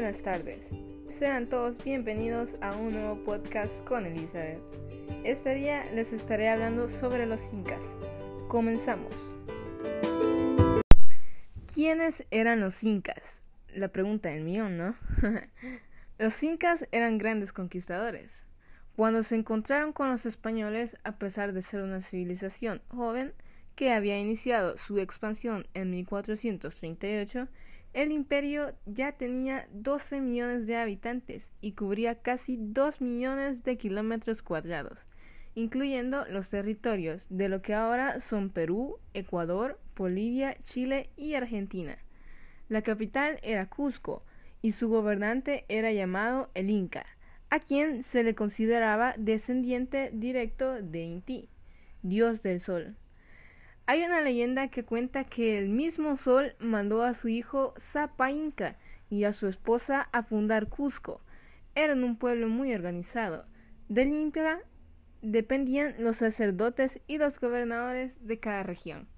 Buenas tardes. Sean todos bienvenidos a un nuevo podcast con Elizabeth. Este día les estaré hablando sobre los incas. Comenzamos. ¿Quiénes eran los incas? La pregunta del millón, ¿no? los incas eran grandes conquistadores. Cuando se encontraron con los españoles, a pesar de ser una civilización joven que había iniciado su expansión en 1438, el imperio ya tenía 12 millones de habitantes y cubría casi 2 millones de kilómetros cuadrados, incluyendo los territorios de lo que ahora son Perú, Ecuador, Bolivia, Chile y Argentina. La capital era Cusco y su gobernante era llamado el Inca, a quien se le consideraba descendiente directo de Inti, dios del sol. Hay una leyenda que cuenta que el mismo Sol mandó a su hijo Zapa Inca y a su esposa a fundar Cusco. Eran un pueblo muy organizado. Del Inca dependían los sacerdotes y los gobernadores de cada región.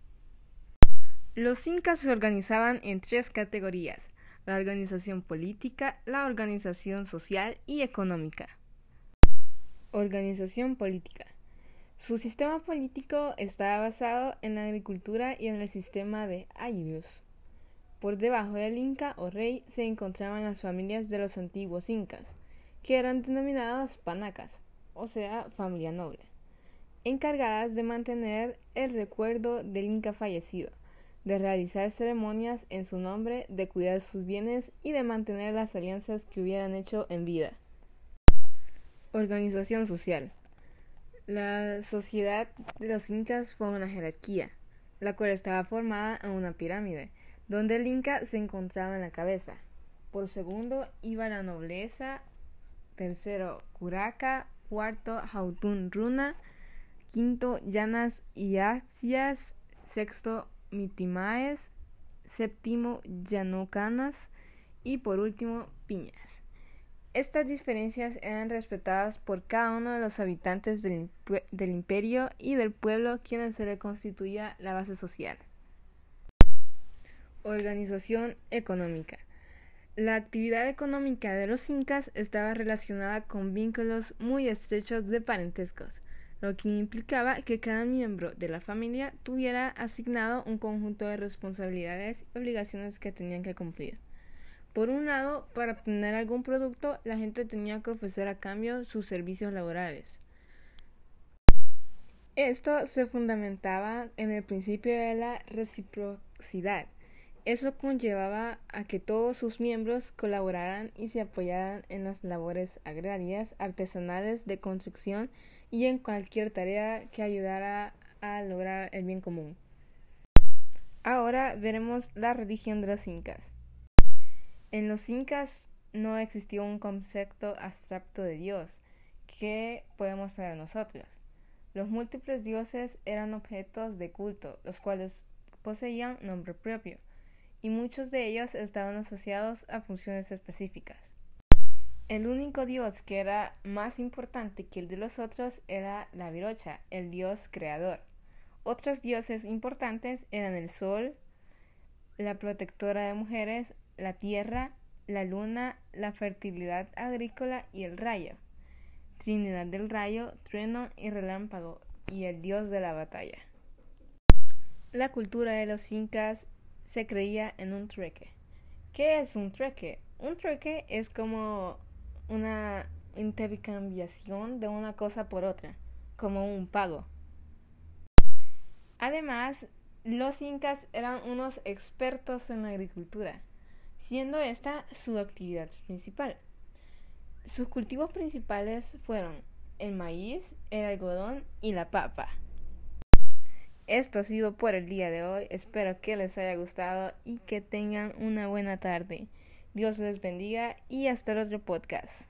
Los incas se organizaban en tres categorías, la organización política, la organización social y económica. Organización política. Su sistema político estaba basado en la agricultura y en el sistema de ayllus. Por debajo del inca o rey se encontraban las familias de los antiguos incas, que eran denominados panacas, o sea, familia noble, encargadas de mantener el recuerdo del inca fallecido, de realizar ceremonias en su nombre, de cuidar sus bienes y de mantener las alianzas que hubieran hecho en vida. Organización social. La sociedad de los incas fue una jerarquía, la cual estaba formada en una pirámide, donde el inca se encontraba en la cabeza. Por segundo iba la nobleza, tercero curaca, cuarto jautun runa, quinto llanas y asias, sexto mitimaes, séptimo llanocanas y por último piñas. Estas diferencias eran respetadas por cada uno de los habitantes del, imperio y del pueblo quienes se le constituía la base social. Organización económica. La actividad económica de los incas estaba relacionada con vínculos muy estrechos de parentescos, lo que implicaba que cada miembro de la familia tuviera asignado un conjunto de responsabilidades y obligaciones que tenían que cumplir. Por un lado, para obtener algún producto, la gente tenía que ofrecer a cambio sus servicios laborales. Esto se fundamentaba en el principio de la reciprocidad. Eso conllevaba a que todos sus miembros colaboraran y se apoyaran en las labores agrarias, artesanales, de construcción y en cualquier tarea que ayudara a lograr el bien común. Ahora veremos la religión de los incas. En los incas no existió un concepto abstracto de Dios que podemos saber nosotros. Los múltiples dioses eran objetos de culto, los cuales poseían nombre propio, y muchos de ellos estaban asociados a funciones específicas. El único dios que era más importante que el de los otros era la virocha, el dios creador. Otros dioses importantes eran el sol, la protectora de mujeres, la tierra, la luna, la fertilidad agrícola y el rayo. Trinidad del rayo, trueno y relámpago, y el dios de la batalla. La cultura de los incas se creía en un trueque. ¿Qué es un trueque? Un trueque es como una intercambiación de una cosa por otra, como un pago. Además, los incas eran unos expertos en la agricultura siendo esta su actividad principal. Sus cultivos principales fueron el maíz, el algodón y la papa. Esto ha sido por el día de hoy. Espero que les haya gustado y que tengan una buena tarde. Dios les bendiga y hasta el otro podcast.